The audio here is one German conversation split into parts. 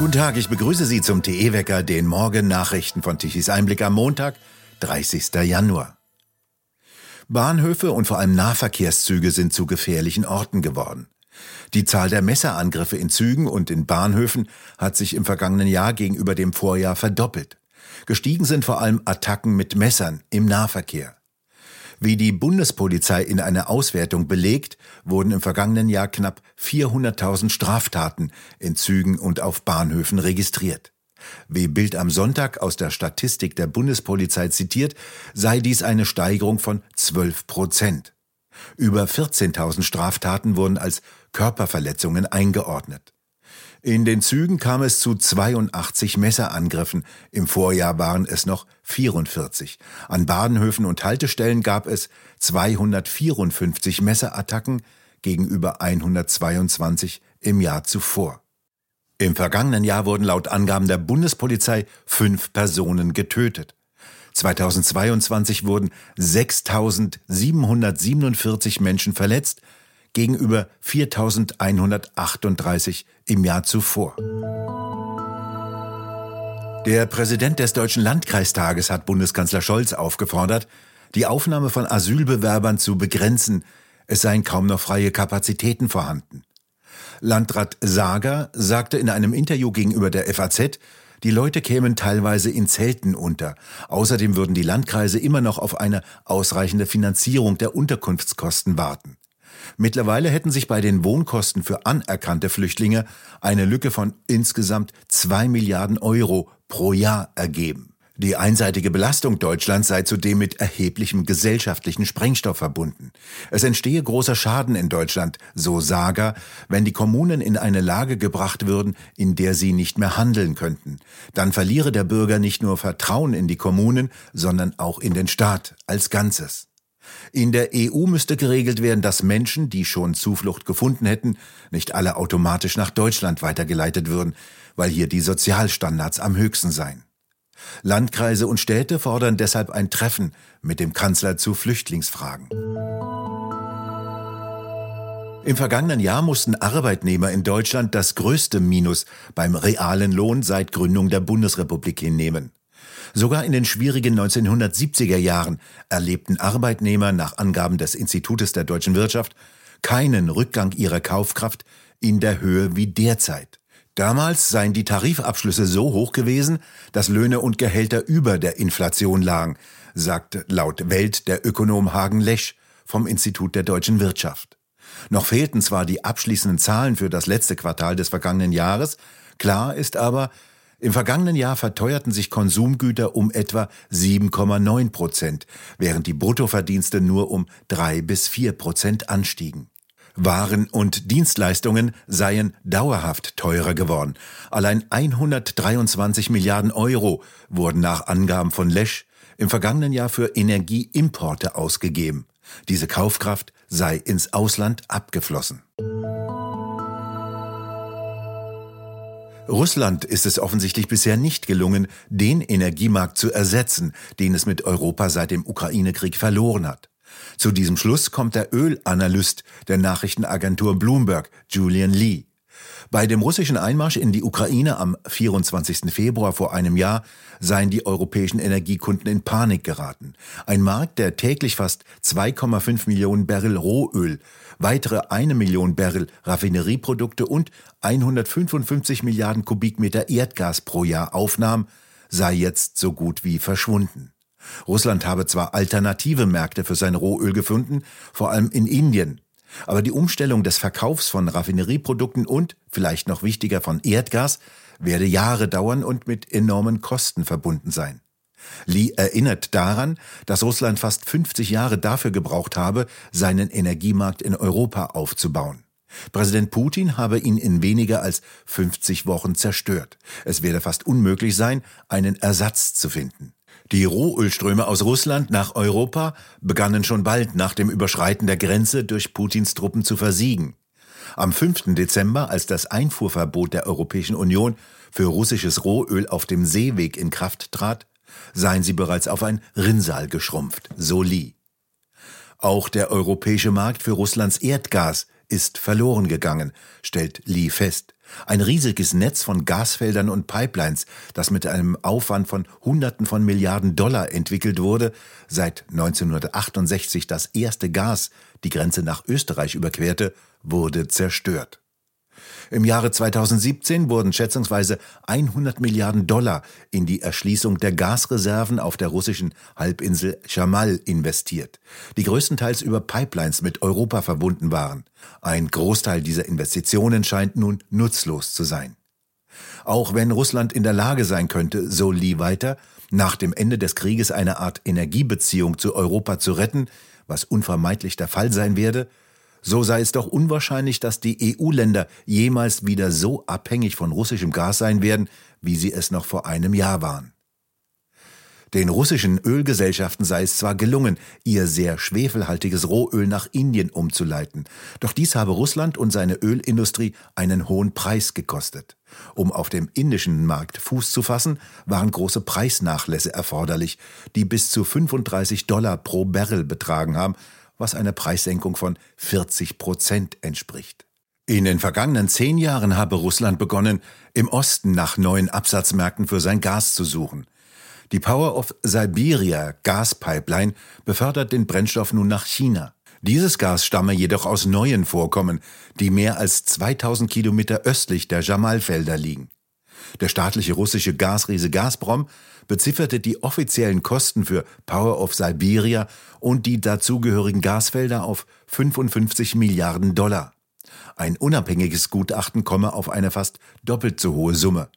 Guten Tag, ich begrüße Sie zum TE-Wecker, den Morgen-Nachrichten von Tichys Einblick am Montag, 30. Januar. Bahnhöfe und vor allem Nahverkehrszüge sind zu gefährlichen Orten geworden. Die Zahl der Messerangriffe in Zügen und in Bahnhöfen hat sich im vergangenen Jahr gegenüber dem Vorjahr verdoppelt. Gestiegen sind vor allem Attacken mit Messern im Nahverkehr. Wie die Bundespolizei in einer Auswertung belegt, wurden im vergangenen Jahr knapp 400.000 Straftaten in Zügen und auf Bahnhöfen registriert. Wie Bild am Sonntag aus der Statistik der Bundespolizei zitiert, sei dies eine Steigerung von 12 Prozent. Über 14.000 Straftaten wurden als Körperverletzungen eingeordnet. In den Zügen kam es zu 82 Messerangriffen. Im Vorjahr waren es noch 44. An Bahnhöfen und Haltestellen gab es 254 Messerattacken gegenüber 122 im Jahr zuvor. Im vergangenen Jahr wurden laut Angaben der Bundespolizei fünf Personen getötet. 2022 wurden 6.747 Menschen verletzt, gegenüber 4.138 im Jahr zuvor. Der Präsident des Deutschen Landkreistages hat Bundeskanzler Scholz aufgefordert, die Aufnahme von Asylbewerbern zu begrenzen, es seien kaum noch freie Kapazitäten vorhanden. Landrat Sager sagte in einem Interview gegenüber der FAZ, die Leute kämen teilweise in Zelten unter. Außerdem würden die Landkreise immer noch auf eine ausreichende Finanzierung der Unterkunftskosten warten. Mittlerweile hätten sich bei den Wohnkosten für anerkannte Flüchtlinge eine Lücke von insgesamt zwei Milliarden Euro pro Jahr ergeben. Die einseitige Belastung Deutschlands sei zudem mit erheblichem gesellschaftlichen Sprengstoff verbunden. Es entstehe großer Schaden in Deutschland, so Sager, wenn die Kommunen in eine Lage gebracht würden, in der sie nicht mehr handeln könnten. Dann verliere der Bürger nicht nur Vertrauen in die Kommunen, sondern auch in den Staat als Ganzes. In der EU müsste geregelt werden, dass Menschen, die schon Zuflucht gefunden hätten, nicht alle automatisch nach Deutschland weitergeleitet würden, weil hier die Sozialstandards am höchsten seien. Landkreise und Städte fordern deshalb ein Treffen mit dem Kanzler zu Flüchtlingsfragen. Im vergangenen Jahr mussten Arbeitnehmer in Deutschland das größte Minus beim realen Lohn seit Gründung der Bundesrepublik hinnehmen. Sogar in den schwierigen 1970er Jahren erlebten Arbeitnehmer nach Angaben des Institutes der deutschen Wirtschaft keinen Rückgang ihrer Kaufkraft in der Höhe wie derzeit. Damals seien die Tarifabschlüsse so hoch gewesen, dass Löhne und Gehälter über der Inflation lagen, sagt laut Welt der Ökonom Hagen Lesch vom Institut der deutschen Wirtschaft. Noch fehlten zwar die abschließenden Zahlen für das letzte Quartal des vergangenen Jahres, klar ist aber, im vergangenen Jahr verteuerten sich Konsumgüter um etwa 7,9 Prozent, während die Bruttoverdienste nur um drei bis vier Prozent anstiegen. Waren und Dienstleistungen seien dauerhaft teurer geworden. Allein 123 Milliarden Euro wurden nach Angaben von Lesch im vergangenen Jahr für Energieimporte ausgegeben. Diese Kaufkraft sei ins Ausland abgeflossen. Russland ist es offensichtlich bisher nicht gelungen, den Energiemarkt zu ersetzen, den es mit Europa seit dem Ukraine-Krieg verloren hat. Zu diesem Schluss kommt der Ölanalyst der Nachrichtenagentur Bloomberg, Julian Lee. Bei dem russischen Einmarsch in die Ukraine am 24. Februar vor einem Jahr seien die europäischen Energiekunden in Panik geraten. Ein Markt, der täglich fast 2,5 Millionen Barrel Rohöl, weitere eine Million Barrel Raffinerieprodukte und 155 Milliarden Kubikmeter Erdgas pro Jahr aufnahm, sei jetzt so gut wie verschwunden. Russland habe zwar alternative Märkte für sein Rohöl gefunden, vor allem in Indien, aber die Umstellung des Verkaufs von Raffinerieprodukten und, vielleicht noch wichtiger, von Erdgas werde Jahre dauern und mit enormen Kosten verbunden sein. Lee erinnert daran, dass Russland fast 50 Jahre dafür gebraucht habe, seinen Energiemarkt in Europa aufzubauen. Präsident Putin habe ihn in weniger als 50 Wochen zerstört. Es werde fast unmöglich sein, einen Ersatz zu finden. Die Rohölströme aus Russland nach Europa begannen schon bald nach dem Überschreiten der Grenze durch Putins Truppen zu versiegen. Am 5. Dezember, als das Einfuhrverbot der Europäischen Union für russisches Rohöl auf dem Seeweg in Kraft trat, seien sie bereits auf ein Rinnsal geschrumpft, so Lee. Auch der europäische Markt für Russlands Erdgas ist verloren gegangen, stellt Lee fest. Ein riesiges Netz von Gasfeldern und Pipelines, das mit einem Aufwand von Hunderten von Milliarden Dollar entwickelt wurde, seit 1968 das erste Gas die Grenze nach Österreich überquerte, wurde zerstört. Im Jahre 2017 wurden schätzungsweise 100 Milliarden Dollar in die Erschließung der Gasreserven auf der russischen Halbinsel Jamal investiert, die größtenteils über Pipelines mit Europa verbunden waren. Ein Großteil dieser Investitionen scheint nun nutzlos zu sein. Auch wenn Russland in der Lage sein könnte, so Lee weiter, nach dem Ende des Krieges eine Art Energiebeziehung zu Europa zu retten, was unvermeidlich der Fall sein werde, so sei es doch unwahrscheinlich, dass die EU-Länder jemals wieder so abhängig von russischem Gas sein werden, wie sie es noch vor einem Jahr waren. Den russischen Ölgesellschaften sei es zwar gelungen, ihr sehr schwefelhaltiges Rohöl nach Indien umzuleiten, doch dies habe Russland und seine Ölindustrie einen hohen Preis gekostet. Um auf dem indischen Markt Fuß zu fassen, waren große Preisnachlässe erforderlich, die bis zu 35 Dollar pro Barrel betragen haben, was einer Preissenkung von 40 Prozent entspricht. In den vergangenen zehn Jahren habe Russland begonnen, im Osten nach neuen Absatzmärkten für sein Gas zu suchen. Die Power of Siberia Gaspipeline befördert den Brennstoff nun nach China. Dieses Gas stamme jedoch aus neuen Vorkommen, die mehr als 2000 Kilometer östlich der Jamalfelder liegen. Der staatliche russische Gasriese Gazprom bezifferte die offiziellen Kosten für Power of Siberia und die dazugehörigen Gasfelder auf 55 Milliarden Dollar. Ein unabhängiges Gutachten komme auf eine fast doppelt so hohe Summe.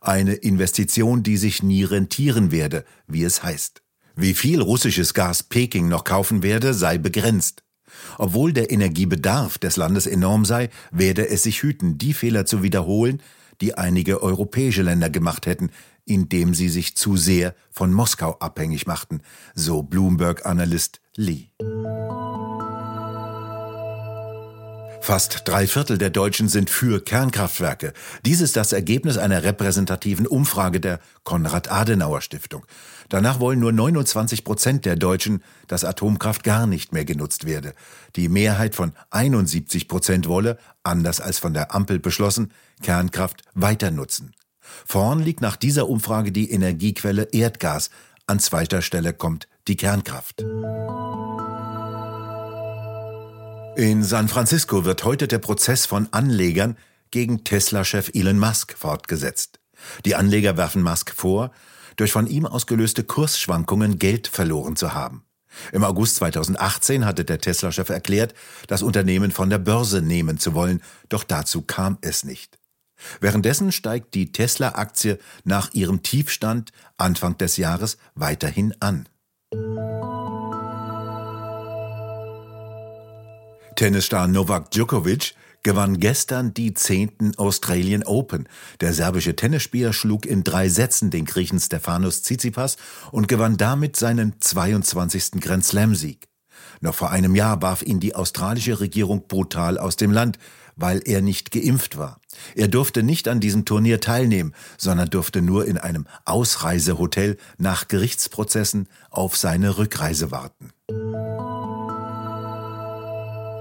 Eine Investition, die sich nie rentieren werde, wie es heißt. Wie viel russisches Gas Peking noch kaufen werde, sei begrenzt. Obwohl der Energiebedarf des Landes enorm sei, werde es sich hüten, die Fehler zu wiederholen, die einige europäische Länder gemacht hätten, indem sie sich zu sehr von Moskau abhängig machten, so Bloomberg-Analyst Lee. Fast drei Viertel der Deutschen sind für Kernkraftwerke. Dies ist das Ergebnis einer repräsentativen Umfrage der Konrad-Adenauer-Stiftung. Danach wollen nur 29 Prozent der Deutschen, dass Atomkraft gar nicht mehr genutzt werde. Die Mehrheit von 71 Prozent wolle, anders als von der Ampel beschlossen, Kernkraft weiter nutzen. Vorn liegt nach dieser Umfrage die Energiequelle Erdgas. An zweiter Stelle kommt die Kernkraft. In San Francisco wird heute der Prozess von Anlegern gegen Tesla-Chef Elon Musk fortgesetzt. Die Anleger werfen Musk vor, durch von ihm ausgelöste Kursschwankungen Geld verloren zu haben. Im August 2018 hatte der Tesla-Chef erklärt, das Unternehmen von der Börse nehmen zu wollen, doch dazu kam es nicht. Währenddessen steigt die Tesla-Aktie nach ihrem Tiefstand Anfang des Jahres weiterhin an. Tennisstar Novak Djokovic gewann gestern die zehnten Australian Open. Der serbische Tennisspieler schlug in drei Sätzen den Griechen Stefanos Tsitsipas und gewann damit seinen 22. Grand Slam-Sieg. Noch vor einem Jahr warf ihn die australische Regierung brutal aus dem Land, weil er nicht geimpft war. Er durfte nicht an diesem Turnier teilnehmen, sondern durfte nur in einem Ausreisehotel nach Gerichtsprozessen auf seine Rückreise warten.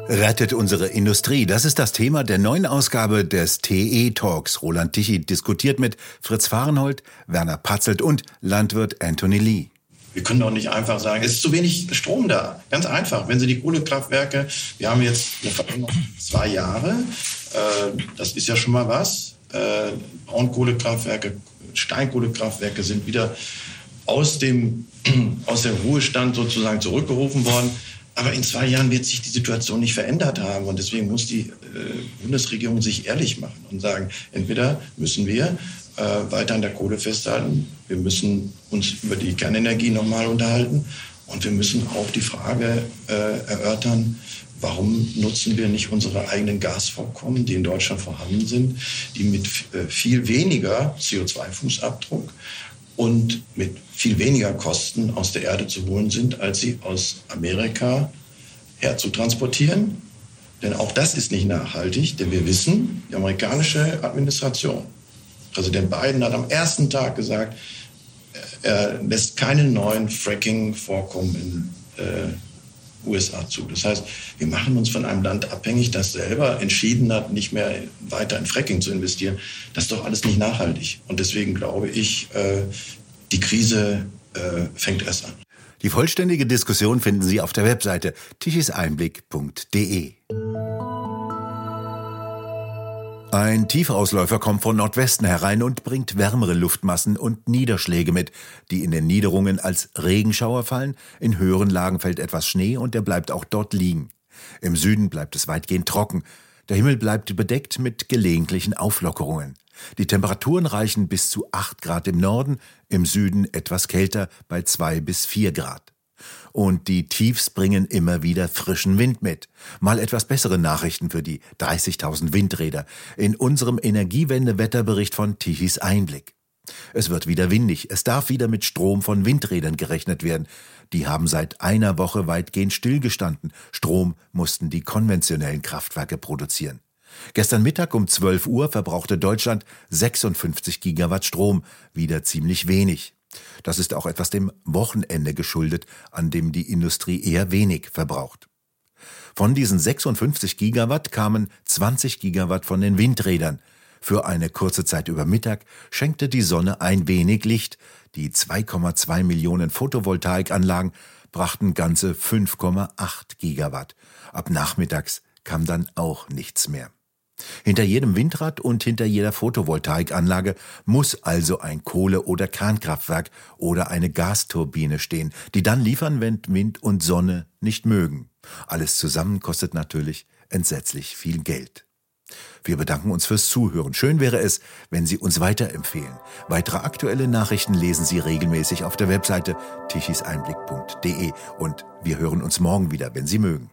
Rettet unsere Industrie. Das ist das Thema der neuen Ausgabe des TE Talks. Roland Tichy diskutiert mit Fritz Fahrenhold, Werner Patzelt und Landwirt Anthony Lee. Wir können doch nicht einfach sagen, es ist zu wenig Strom da. Ganz einfach. Wenn Sie die Kohlekraftwerke, wir haben jetzt eine Verlängerung zwei Jahre, äh, das ist ja schon mal was. Äh, Braunkohlekraftwerke, Steinkohlekraftwerke sind wieder aus dem, aus dem Ruhestand sozusagen zurückgerufen worden. Aber in zwei Jahren wird sich die Situation nicht verändert haben. Und deswegen muss die äh, Bundesregierung sich ehrlich machen und sagen, entweder müssen wir äh, weiter an der Kohle festhalten. Wir müssen uns über die Kernenergie nochmal unterhalten. Und wir müssen auch die Frage äh, erörtern, warum nutzen wir nicht unsere eigenen Gasvorkommen, die in Deutschland vorhanden sind, die mit äh, viel weniger CO2-Fußabdruck und mit viel weniger Kosten aus der Erde zu holen sind, als sie aus Amerika herzutransportieren. Denn auch das ist nicht nachhaltig, denn wir wissen, die amerikanische Administration Präsident Biden hat am ersten Tag gesagt, er lässt keine neuen Fracking-Vorkommen in, äh, USA zu. Das heißt, wir machen uns von einem Land abhängig, das selber entschieden hat, nicht mehr weiter in Fracking zu investieren. Das ist doch alles nicht nachhaltig. Und deswegen glaube ich, äh, die Krise äh, fängt erst an. Die vollständige Diskussion finden Sie auf der Webseite tichiseinblick.de. Ein Tiefausläufer kommt von Nordwesten herein und bringt wärmere Luftmassen und Niederschläge mit, die in den Niederungen als Regenschauer fallen, in höheren Lagen fällt etwas Schnee und der bleibt auch dort liegen. Im Süden bleibt es weitgehend trocken, der Himmel bleibt bedeckt mit gelegentlichen Auflockerungen. Die Temperaturen reichen bis zu 8 Grad im Norden, im Süden etwas kälter bei 2 bis 4 Grad. Und die Tiefs bringen immer wieder frischen Wind mit. Mal etwas bessere Nachrichten für die 30.000 Windräder in unserem Energiewende-Wetterbericht von Tichys Einblick. Es wird wieder windig, es darf wieder mit Strom von Windrädern gerechnet werden. Die haben seit einer Woche weitgehend stillgestanden. Strom mussten die konventionellen Kraftwerke produzieren. Gestern Mittag um 12 Uhr verbrauchte Deutschland 56 Gigawatt Strom, wieder ziemlich wenig. Das ist auch etwas dem Wochenende geschuldet, an dem die Industrie eher wenig verbraucht. Von diesen 56 Gigawatt kamen 20 Gigawatt von den Windrädern. Für eine kurze Zeit über Mittag schenkte die Sonne ein wenig Licht. Die 2,2 Millionen Photovoltaikanlagen brachten ganze 5,8 Gigawatt. Ab nachmittags kam dann auch nichts mehr. Hinter jedem Windrad und hinter jeder Photovoltaikanlage muss also ein Kohle- oder Kernkraftwerk oder eine Gasturbine stehen, die dann liefern, wenn Wind und Sonne nicht mögen. Alles zusammen kostet natürlich entsetzlich viel Geld. Wir bedanken uns fürs Zuhören. Schön wäre es, wenn Sie uns weiterempfehlen. Weitere aktuelle Nachrichten lesen Sie regelmäßig auf der Webseite tichiseinblick.de und wir hören uns morgen wieder, wenn Sie mögen.